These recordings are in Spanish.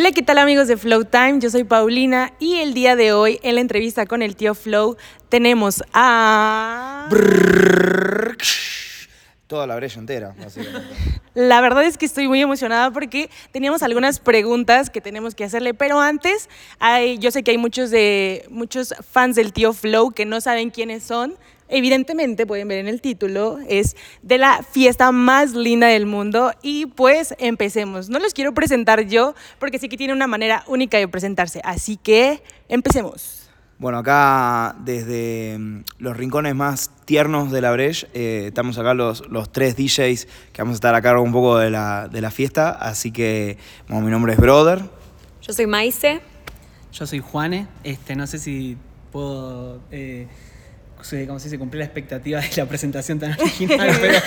Hola, ¿qué tal amigos de Flow Time? Yo soy Paulina y el día de hoy en la entrevista con el tío Flow tenemos a... Toda la brecha entera, básicamente. La verdad es que estoy muy emocionada porque teníamos algunas preguntas que tenemos que hacerle, pero antes hay, yo sé que hay muchos, de, muchos fans del tío Flow que no saben quiénes son. Evidentemente, pueden ver en el título, es de la fiesta más linda del mundo y pues empecemos. No los quiero presentar yo porque sí que tiene una manera única de presentarse, así que empecemos. Bueno, acá desde mm, los rincones más tiernos de la Breche, eh, estamos acá los, los tres DJs que vamos a estar a cargo un poco de la, de la fiesta, así que bueno, mi nombre es Brother. Yo soy Maice. Yo soy Juane, este, no sé si puedo, eh, se- como si se cumplió la expectativa de la presentación tan original, pero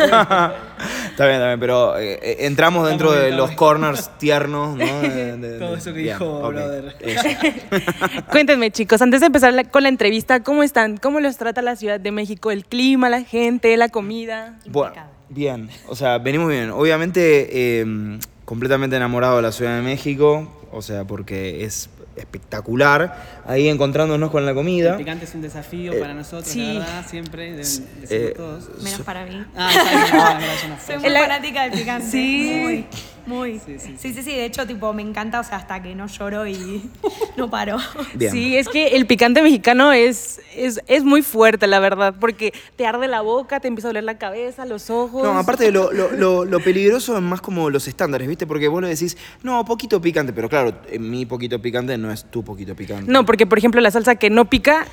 Está bien, está bien, pero eh, eh, entramos dentro de bien, los estamos corners tiernos, ¿no? De- de- Todo eso que bien, dijo ok, Brother. eso. Cuéntenme chicos, antes de empezar la- con la entrevista, ¿cómo están? ¿Cómo los trata la Ciudad de México? ¿El clima, la gente, la comida? Bueno, bien, o sea, venimos bien. Obviamente, eh, completamente enamorado de la Ciudad de México, o sea, porque es espectacular. Ahí encontrándonos con la el comida. picante es un desafío Eh, para nosotros, sí. la verdad, siempre, deben decirlo Eh, todos. Menos para mí. Ah, no Soy muy El- fanática del picante. Sí. Muy, muy. Sí, sí, Sí, sí, sí. De hecho, tipo, me encanta, o sea, hasta que no lloro y no paro. Bien. Sí, es que el picante mexicano es, es, es muy fuerte, la verdad, porque te arde la boca, te empieza a doler la cabeza, los ojos. No, aparte de lo, lo, lo- lo peligroso es más como los estándares, ¿viste? Porque vos le decís, no, poquito picante, pero claro, en mi poquito picante no es tu poquito picante. No, porque por ejemplo la salsa que no pica,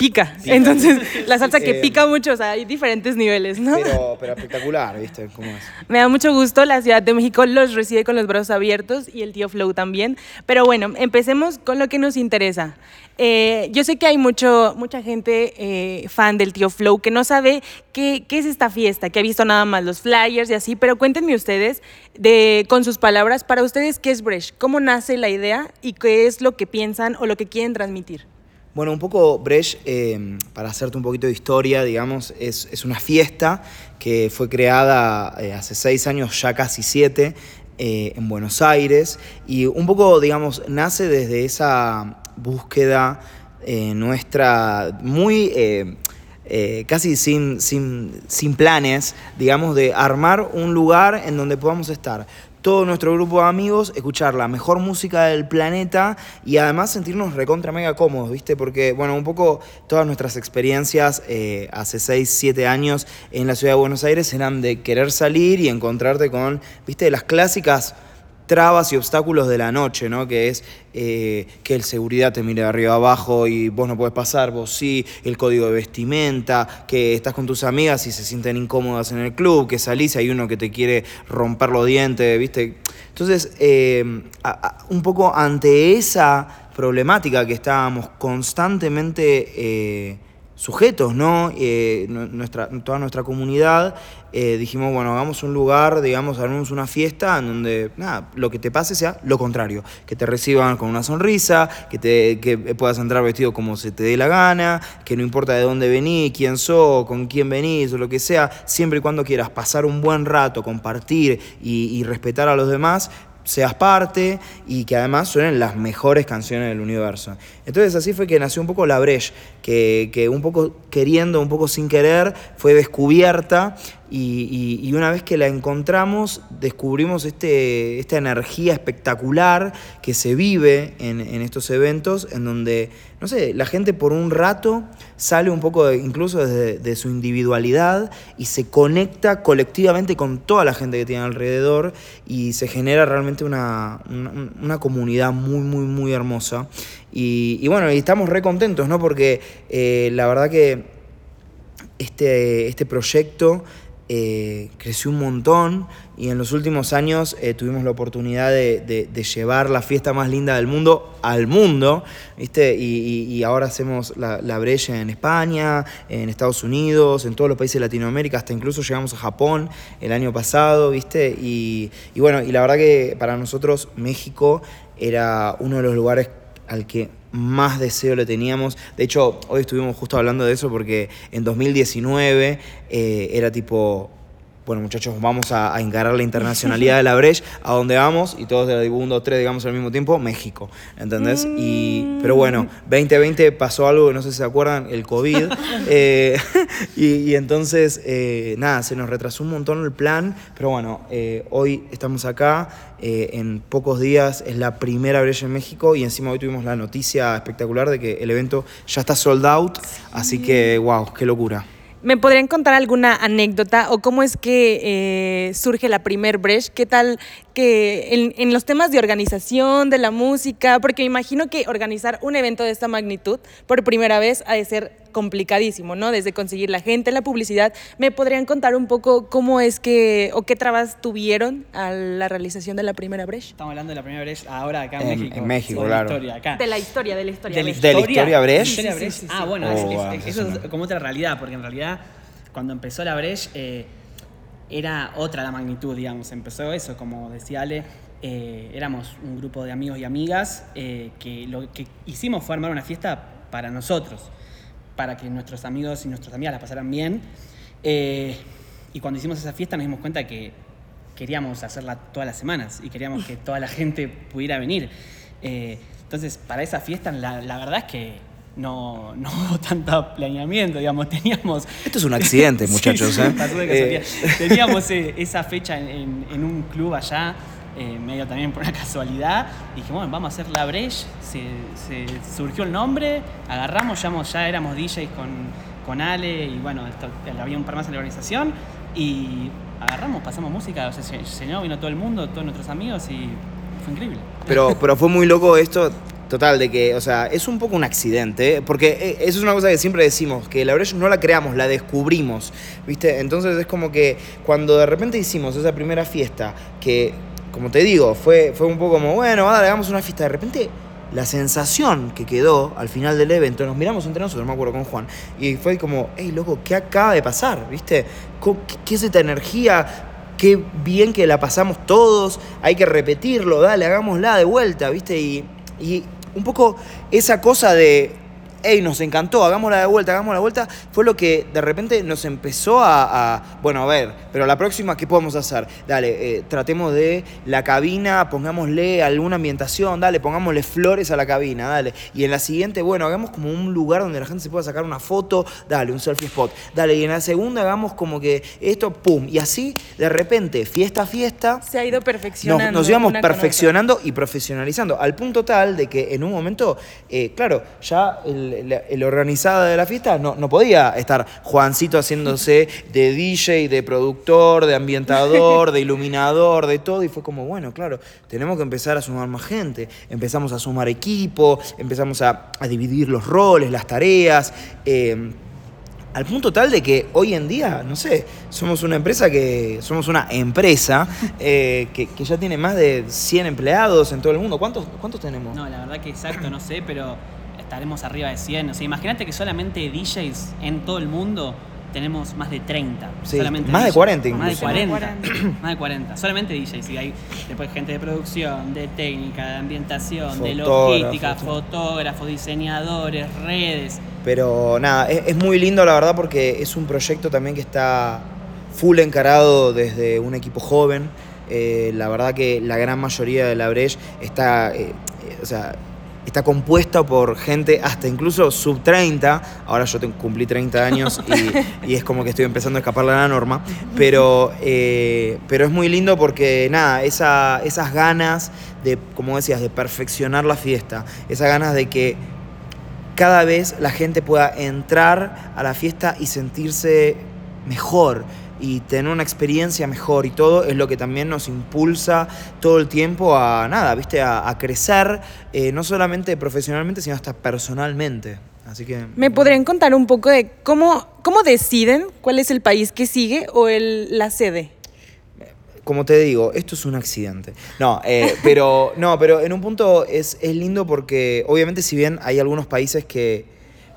pica. Entonces, la salsa que pica mucho, o sea, hay diferentes niveles, ¿no? Pero, pero espectacular, ¿viste? ¿Cómo es? Me da mucho gusto, la Ciudad de México los recibe con los brazos abiertos y el tío Flow también. Pero bueno, empecemos con lo que nos interesa. Eh, yo sé que hay mucho, mucha gente eh, fan del tío Flow que no sabe qué, qué es esta fiesta, que ha visto nada más los flyers y así, pero cuéntenme ustedes, de, con sus palabras, para ustedes, ¿qué es Bresh? ¿Cómo nace la idea y qué es lo que piensan o lo que quieren transmitir? Bueno, un poco Brecht, eh, para hacerte un poquito de historia, digamos, es, una fiesta que fue creada eh, hace seis años, ya casi siete, eh, en Buenos Aires. Y un poco, digamos, nace desde esa búsqueda nuestra muy... casi sin, sin, sin planes, digamos, de armar un lugar en donde podamos estar todo nuestro grupo de amigos, escuchar la mejor música del planeta y además sentirnos recontra mega cómodos, ¿viste? Porque, bueno, un poco todas nuestras experiencias eh, hace 6, 7 años en la ciudad de Buenos Aires eran de querer salir y encontrarte con, ¿viste? Las clásicas trabas y obstáculos de la noche, ¿no? Que es eh, que el seguridad te mire de arriba abajo y vos no puedes pasar, vos sí, el código de vestimenta, que estás con tus amigas y se sienten incómodas en el club, que salís y hay uno que te quiere romper los dientes, ¿viste? Entonces, eh, un poco ante esa problemática que estábamos constantemente eh, sujetos, ¿no? Eh, nu- nuestra, toda nuestra comunidad, eh, dijimos, bueno, hagamos un lugar, digamos, hagamos una fiesta en donde, nada, lo que te pase sea lo contrario, que te reciban con una sonrisa, que, te, que puedas entrar vestido como se te dé la gana, que no importa de dónde venís, quién sos, con quién venís o lo que sea, siempre y cuando quieras pasar un buen rato, compartir y respetar a los demás, seas parte y que además suenen las mejores canciones del universo. Entonces así fue que nació un poco la Breche, que, que un poco queriendo, un poco sin querer, fue descubierta y, una vez que la encontramos descubrimos este, esta energía espectacular que se vive en, estos eventos, en donde, no sé, la gente por un rato sale un poco incluso desde de su individualidad y se conecta colectivamente con toda la gente que tiene alrededor y se genera realmente una, una, comunidad muy, muy, muy hermosa. Y, bueno, estamos re contentos, ¿no? Porque eh, la verdad que este, este proyecto eh, creció un montón y en los últimos años eh, tuvimos la oportunidad de, llevar la fiesta más linda del mundo al mundo, ¿viste? Y, ahora hacemos la, la brecha en España, en Estados Unidos, en todos los países de Latinoamérica, hasta incluso llegamos a Japón el año pasado, ¿viste? Y, y bueno, y la verdad que para nosotros México era uno de los lugares al que más deseo le teníamos. De hecho, hoy estuvimos justo hablando de eso porque en 2019 eh, era tipo, bueno muchachos, vamos a, a encarar la internacionalidad de la Breche, a donde vamos, y todos de 1, 2, 3, digamos al mismo tiempo, México, ¿entendés? Y, pero bueno, 2020 pasó algo que no sé si se acuerdan, el COVID, eh, y, y entonces, eh, nada, se nos retrasó un montón el plan, pero bueno, eh, hoy estamos acá, eh, en pocos días es la primera Breche en México, y encima hoy tuvimos la noticia espectacular de que el evento ya está sold out, así que, wow, qué locura. ¿Me podrían contar alguna anécdota o cómo es que eh, surge la primer Brecht? ¿Qué tal que en, en los temas de organización, de la música? Porque me imagino que organizar un evento de esta magnitud por primera vez ha de ser complicadísimo, ¿no? Desde conseguir la gente, la publicidad. ¿Me podrían contar un poco cómo es que o qué trabas tuvieron a la realización de la primera Brecht? Estamos hablando de la primera Brecht ahora acá en, En- México. en México, la claro. historia acá. De la historia, de la historia. de la Brecht. ¿De la historia Brecht? ¿De la historia Sí, sí, Brecht? sí, sí, Ah, bueno, Oh, es- es- wow, eso eso es como otra realidad, porque en realidad cuando empezó la Brecht eh, era otra la magnitud, digamos. Empezó eso, como decía Ale, eh, éramos un grupo de amigos y amigas eh, que lo que hicimos fue armar una fiesta para nosotros, para que nuestros amigos y nuestras amigas la pasaran bien. Eh, y cuando hicimos esa fiesta nos dimos cuenta que queríamos hacerla todas las semanas y queríamos que toda la gente pudiera venir. Eh, entonces, para esa fiesta, la, la verdad es que no, no hubo tanto planeamiento, digamos, teníamos... Esto es un accidente, muchachos, sí, ¿eh? pasó de Eh. Teníamos esa fecha en, en- en un club allá, eh, medio también por una casualidad. Y dijimos, bueno, vamos a hacer la Breche. Se, se- surgió el nombre, agarramos, ya, ya éramos DJs con, con Ale y bueno, esto- había un par más en la organización. Y agarramos, pasamos música, o sea, se se llenó, vino todo el mundo, todos nuestros amigos y fue increíble. Pero, pero fue muy loco esto, total, de que, o sea, es un poco un accidente, ¿eh? porque eh, eso es una cosa que siempre decimos, que la Breche no la creamos, la descubrimos, ¿viste? Entonces es como que cuando de repente hicimos esa primera fiesta, que, como te digo, fue, fue un poco como, bueno, dale, hagamos una fiesta, de repente la sensación que quedó al final del evento, nos miramos entre nosotros, me acuerdo con Juan, y fue como, hey, loco, ¿qué acaba de pasar? ¿Viste? Co- ¿Qué, qué es esta energía? Qué bien que la pasamos todos, hay que repetirlo, dale, hagámosla de vuelta, ¿viste? Y, y un poco esa cosa de, hey, nos encantó, hagámosla de vuelta, hagámosla de vuelta, fue lo que de repente nos empezó a, a, bueno, a ver, pero la próxima, ¿qué podemos hacer? Dale, eh, tratemos de la cabina, pongámosle alguna ambientación, dale, pongámosle flores a la cabina, dale. Y en la siguiente, bueno, hagamos como un lugar donde la gente se pueda sacar una foto, dale, un selfie spot, dale. Y en la segunda hagamos como que esto, pum, y así, de repente, fiesta a fiesta, Se ha ido perfeccionando. nos, nos íbamos perfeccionando y profesionalizando, al punto tal de que en un momento, eh, claro, ya el, el organizado de la fiesta no, no podía estar Juancito haciéndose de DJ, de productor, de ambientador, de iluminador, de todo, y fue como, bueno, claro, tenemos que empezar a sumar más gente, empezamos a sumar equipo, empezamos a, dividir los roles, las tareas. eh, al punto tal de que hoy en día, no sé, somos una empresa que. Somos una empresa eh, que, que ya tiene más de 100 empleados en todo el mundo. ¿Cuántos, cuántos tenemos? No, la verdad que exacto, no sé, pero estaremos arriba de 100. O sea, imagínate que solamente DJs en todo el mundo tenemos más de 30. Sí, solamente más de DJs. 40 Más de incluso. 40. más de 40. Solamente DJs. Y hay después gente de producción, de técnica, de ambientación, de logística, fotógrafos, diseñadores, redes. Pero nada, es, es muy lindo la verdad porque es un proyecto también que está full encarado desde un equipo joven. Eh, la verdad que la gran mayoría de la Breche está, eh, eh, o sea, está compuesta por gente hasta incluso sub 30. Ahora yo cumplí 30 años y, y es como que estoy empezando a escapar de la norma. Pero, eh, pero es muy lindo porque nada, esa, esas ganas de, como decías, de perfeccionar la fiesta, esas ganas de que cada vez la gente pueda entrar a la fiesta y sentirse mejor y tener una experiencia mejor y todo es lo que también nos impulsa todo el tiempo a nada, viste, a, a crecer, eh, no solamente profesionalmente, sino hasta personalmente. Así que... ¿Me podrían contar un poco de cómo, cómo deciden cuál es el país que sigue o el, la sede? como te digo, esto es un accidente. No, eh, pero, no, pero en un punto es, es lindo porque obviamente si bien hay algunos países que,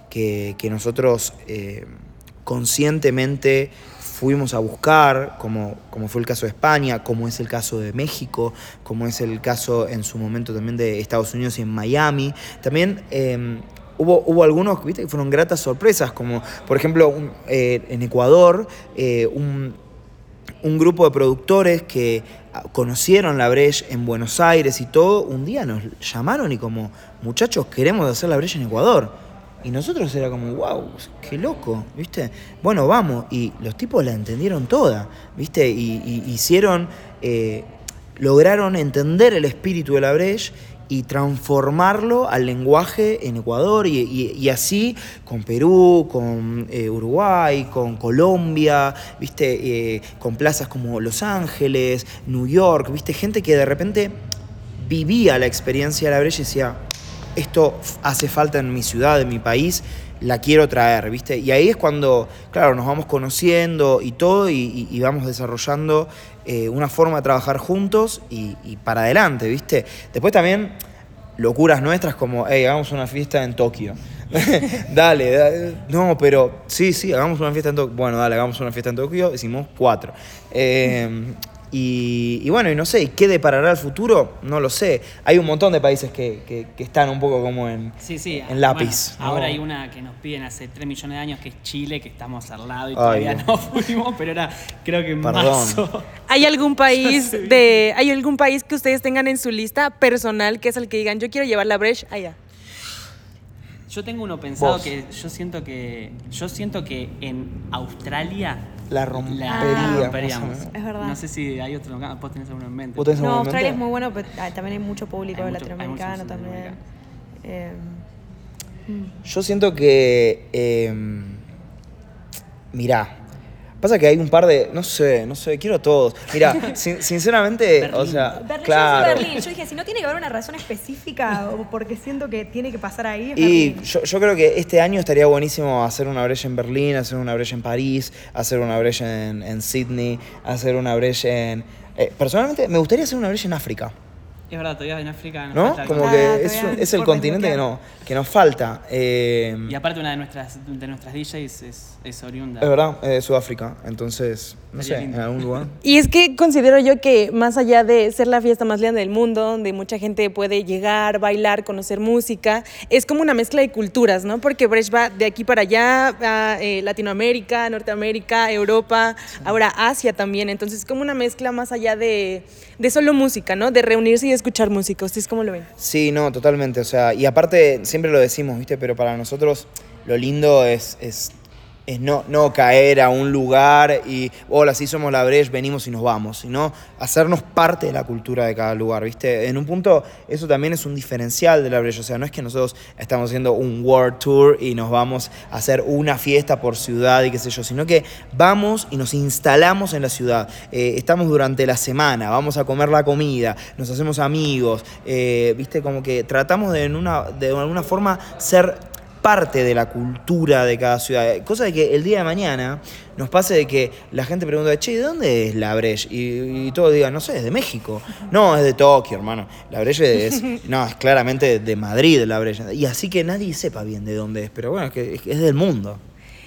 que, que nosotros eh, conscientemente fuimos a buscar, como, como fue el caso de España, como es el caso de México, como es el caso en su momento también de Estados Unidos y en Miami, también... eh, Hubo, hubo algunos ¿viste? que fueron gratas sorpresas, como por ejemplo un- eh, en Ecuador, eh, un, un grupo de productores que ah, conocieron la Breche en Buenos Aires y todo, un día nos llamaron y como, muchachos, queremos hacer la Breche en Ecuador. Y nosotros era como, wow, qué loco, ¿viste? Bueno, vamos. Y los tipos la entendieron toda, ¿viste? Y, hicieron, eh, lograron entender el espíritu de la Breche y transformarlo al lenguaje en Ecuador y, y- y así con Perú, con eh, Uruguay, con Colombia, viste, Eh, con plazas como Los Ángeles, New York, viste, gente que de repente vivía la experiencia de la brecha y decía, esto hace falta en mi ciudad, en mi país, la quiero traer, ¿viste? Y ahí es cuando, claro, nos vamos conociendo y todo y, vamos desarrollando eh, una forma de trabajar juntos y, y para adelante, ¿viste? Después también locuras nuestras como, hey, hagamos una fiesta en Tokio. dale, dale, no, pero sí, sí, hagamos una fiesta en Tokio. Bueno, dale, hagamos una fiesta en Tokio. Hicimos cuatro. Eh, y, y bueno, y no sé, ¿y ¿qué deparará el futuro? No lo sé. Hay un montón de países que, que- que están un poco como en, Sí, sí. en lápiz. bueno, ahora hay una que nos piden hace 3 millones de años, que es Chile, que estamos al lado y Ay, todavía no fuimos, pero era creo que en Perdón. marzo. ¿Hay algún país de, hay algún país que ustedes tengan en su lista personal que es el que digan, yo quiero llevar la Breche allá? Yo tengo uno pensado Vos. que yo siento que yo siento que en Australia La romperíamos. Es verdad. No sé si hay otro, vos tenés alguno en mente. ¿Vos tenés No, Australia es muy bueno, pero ah, también hay mucho público Hay mucho- hay latinoamericano también. Eh, Yo siento que. eh, mirá. Pasa que hay un par de. No sé, no sé, quiero todos. Mirá, sin- sinceramente, o sea. Berlín, claro. yo soy Berlín. Yo dije, si no tiene que haber una razón específica o porque siento que tiene que pasar ahí, es Y Berlín. yo, yo creo que este año estaría buenísimo hacer una brecha en Berlín, hacer una brecha en París, hacer una brecha en, en Sydney, hacer una brecha en... eh, personalmente, me gustaría hacer una brecha en África, Es verdad, todavía en África nos ¿no? falta Como algo. Ah, que es, todavía es el por continente que, no, que nos falta. eh, Y aparte una de nuestras de nuestras DJs es, es oriunda. es verdad, es de Sudáfrica, entonces, no Estaría sé, en lindo. algún lugar. Y es que considero yo que más allá de ser la fiesta más grande del mundo, donde mucha gente puede llegar, bailar, conocer música, es como una mezcla de culturas, ¿no? Porque Brecht va de aquí para allá, a eh, Latinoamérica, Norteamérica, Europa, ahora Asia también. Entonces es como una mezcla más allá de, de solo música, ¿no? De reunirse y escuchar música. ¿Ustedes cómo lo ven? Sí, no, totalmente. O sea, y aparte, siempre lo decimos, ¿viste? Pero para nosotros lo lindo es, es, es no, no caer a un lugar y, hola, sí somos la Breche, venimos y nos vamos, sino hacernos parte de la cultura de cada lugar, ¿viste? En un punto, eso también es un diferencial de la Breche. O sea, no es que nosotros estamos haciendo un World Tour y nos vamos a hacer una fiesta por ciudad y qué sé yo, sino que vamos y nos instalamos en la ciudad. Eh, estamos durante la semana, vamos a comer la comida, nos hacemos amigos, eh, ¿viste? Como que tratamos de, en una, de alguna forma ser parte de la cultura de cada ciudad. Cosa de que el día de mañana nos pase de que la gente pregunta, che, ¿de dónde es la Breche? Y, y todos digan, no sé, es de México. No, es de Tokio, hermano. La Breche es, no, es claramente de Madrid la Breche. Y así que nadie sepa bien de dónde es, pero bueno, es que es, que es del mundo.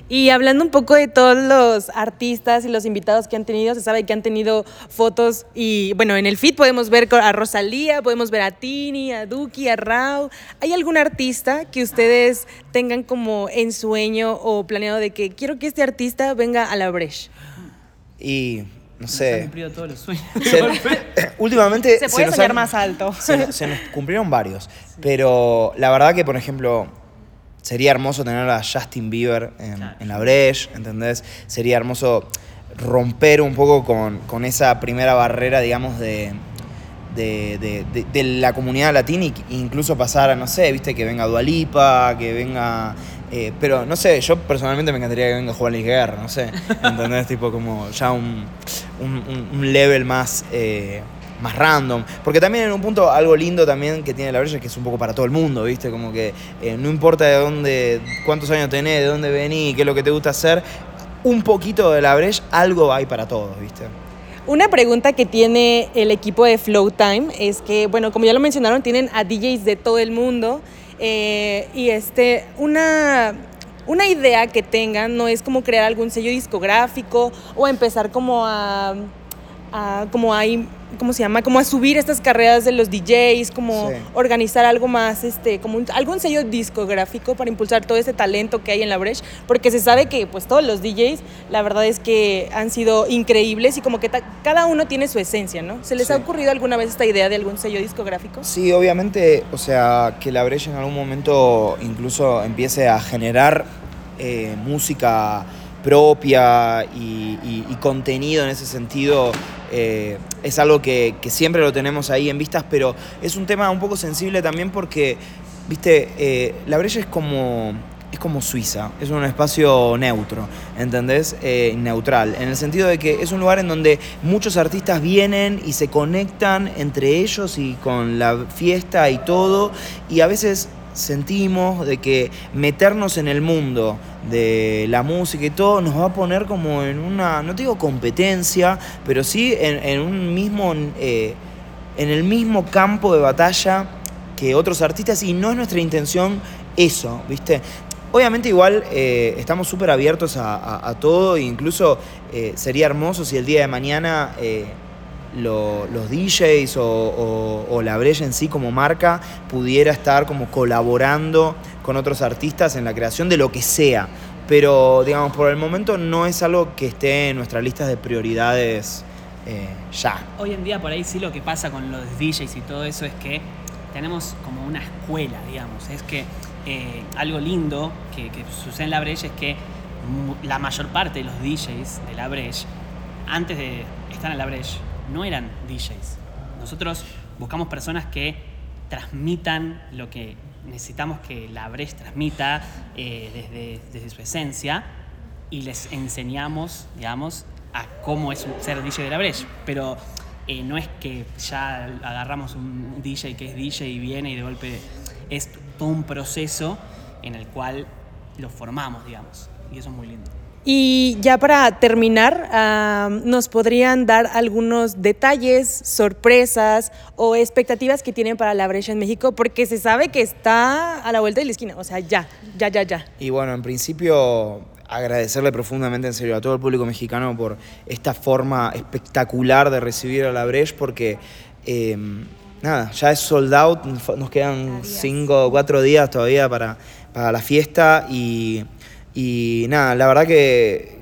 Y hablando un poco de todos los artistas y los invitados que han tenido, se sabe que han tenido fotos y bueno, en el feed podemos ver a Rosalía, podemos ver a Tini, a Duki, a Rao. ¿Hay algún artista que ustedes tengan como en sueño o planeado de que quiero que este artista venga a la Breche? Y, no Nos han sé, cumplido todos los sueños. se- últimamente... Se puede nos soñar han- más alto. Se, se nos cumplieron varios, pero la verdad que, por ejemplo, sería hermoso tener a Justin Bieber en, Claro. en la Breche, ¿entendés? Sería hermoso romper un poco con, con esa primera barrera, digamos, de, de, de- la comunidad latina e incluso pasar a, no sé, viste, que venga Dualipa, que venga... eh, pero no sé, yo personalmente me encantaría que venga Juan Luis Guerra, no sé, ¿entendés? tipo como ya un, un, un- un level más... eh, más random. Porque también en un punto algo lindo también que tiene la brecha es que es un poco para todo el mundo, ¿viste? Como que eh, no importa de dónde, cuántos años tenés, de dónde venís, qué es lo que te gusta hacer, un poquito de la brecha, algo hay para todos, ¿viste? Una pregunta que tiene el equipo de Flow Time es que, bueno, como ya lo mencionaron, tienen a DJs de todo el mundo eh, y este, una, una idea que tengan no es como crear algún sello discográfico o empezar como a, como a ¿cómo se llama? Como a subir estas carreras de los DJs, como Sí. organizar algo más, este, como un- algún sello discográfico para impulsar todo ese talento que hay en la Breche, porque se sabe que pues todos los DJs, la verdad es que han sido increíbles y como que ta- cada uno tiene su esencia, ¿no? ¿Se les ha ocurrido alguna vez esta idea de algún sello discográfico? Sí, obviamente, o sea, que la Breche en algún momento incluso empiece a generar eh, música propia y, y- y contenido en ese sentido eh, es algo que, siempre lo tenemos ahí en vistas, pero es un tema un poco sensible también porque, viste, eh, la Breche es como, es como Suiza, es un espacio neutro, ¿entendés? Eh, neutral, en el sentido de que es un lugar en donde muchos artistas vienen y se conectan entre ellos y con la fiesta y todo, y a veces sentimos de que meternos en el mundo de la música y todo nos va a poner como en una, no te digo competencia, pero sí en, en un mismo, eh, en el mismo campo de batalla que otros artistas y no es nuestra intención eso, ¿viste? Obviamente igual eh, estamos súper abiertos a, a- todo e incluso eh, sería hermoso si el día de mañana lo- los DJs o, la Brecha en sí como marca pudiera estar como colaborando con otros artistas en la creación de lo que sea. Pero digamos, por el momento no es algo que esté en nuestras listas de prioridades eh, ya. Hoy en día por ahí sí lo que pasa con los DJs y todo eso es que tenemos como una escuela, digamos. Es que eh, algo lindo que, que sucede en la Breche es que la mayor parte de los DJs de la Breche, antes de estar en la Breche, no eran DJs. Nosotros buscamos personas que transmitan lo que necesitamos que la transmita eh, desde, desde su esencia y les enseñamos, digamos, a cómo es ser DJ de la Breche. Pero eh, no es que ya agarramos un DJ que es DJ y viene y de golpe es todo un proceso en el cual lo formamos, digamos. Y eso es muy lindo. Y ya para terminar, ¿nos podrían dar algunos detalles, sorpresas o expectativas que tienen para la brecha en México? Porque se sabe que está a la vuelta de la esquina, o sea, ya, ya, ya, ya. Y bueno, en principio agradecerle profundamente en serio a todo el público mexicano por esta forma espectacular de recibir a la Breche porque eh, nada, ya es sold out, nos quedan cinco o cuatro días todavía para, para la fiesta y, y nada, la verdad que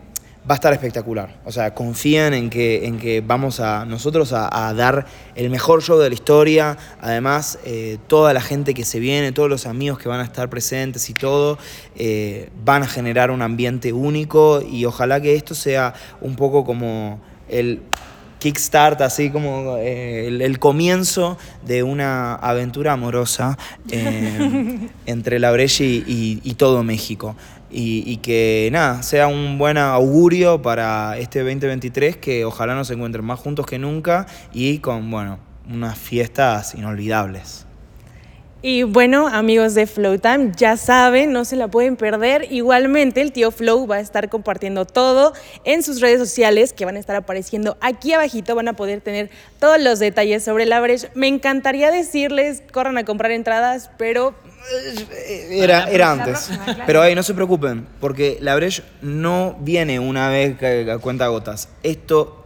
va a estar espectacular. O sea, confíen en que, en que vamos a nosotros a, a dar el mejor show de la historia. Además, eh, toda la gente que se viene, todos los amigos que van a estar presentes y todo, eh, van a generar un ambiente único y ojalá que esto sea un poco como el kickstart, así como eh, el, el comienzo de una aventura amorosa eh, entre la Breche y, y- y todo México. Y, y que nada, sea un buen augurio para este 2023, que ojalá nos encuentren más juntos que nunca y con, bueno, unas fiestas inolvidables. Y bueno, amigos de Flow Time, ya saben, no se la pueden perder. Igualmente, el tío Flow va a estar compartiendo todo en sus redes sociales que van a estar apareciendo aquí abajito. Van a poder tener todos los detalles sobre la brecha. Me encantaría decirles, corran a comprar entradas, pero Era, era antes. Pero ahí no se preocupen, porque la Breche no viene una vez que- a cuenta gotas. Esto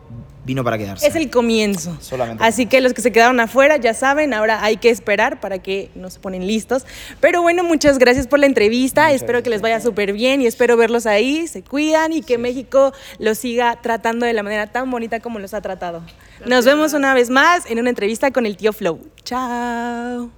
vino para quedarse. es el comienzo. Solamente. Así que los que se quedaron afuera ya saben, ahora hay que esperar para que nos ponen listos. Pero bueno, muchas gracias por la entrevista. Muchas espero que les vaya súper bien y espero verlos ahí. Se cuidan y que México los siga tratando de la manera tan bonita como los ha tratado. Nos vemos una vez más en una entrevista con el tío Flow. Chao.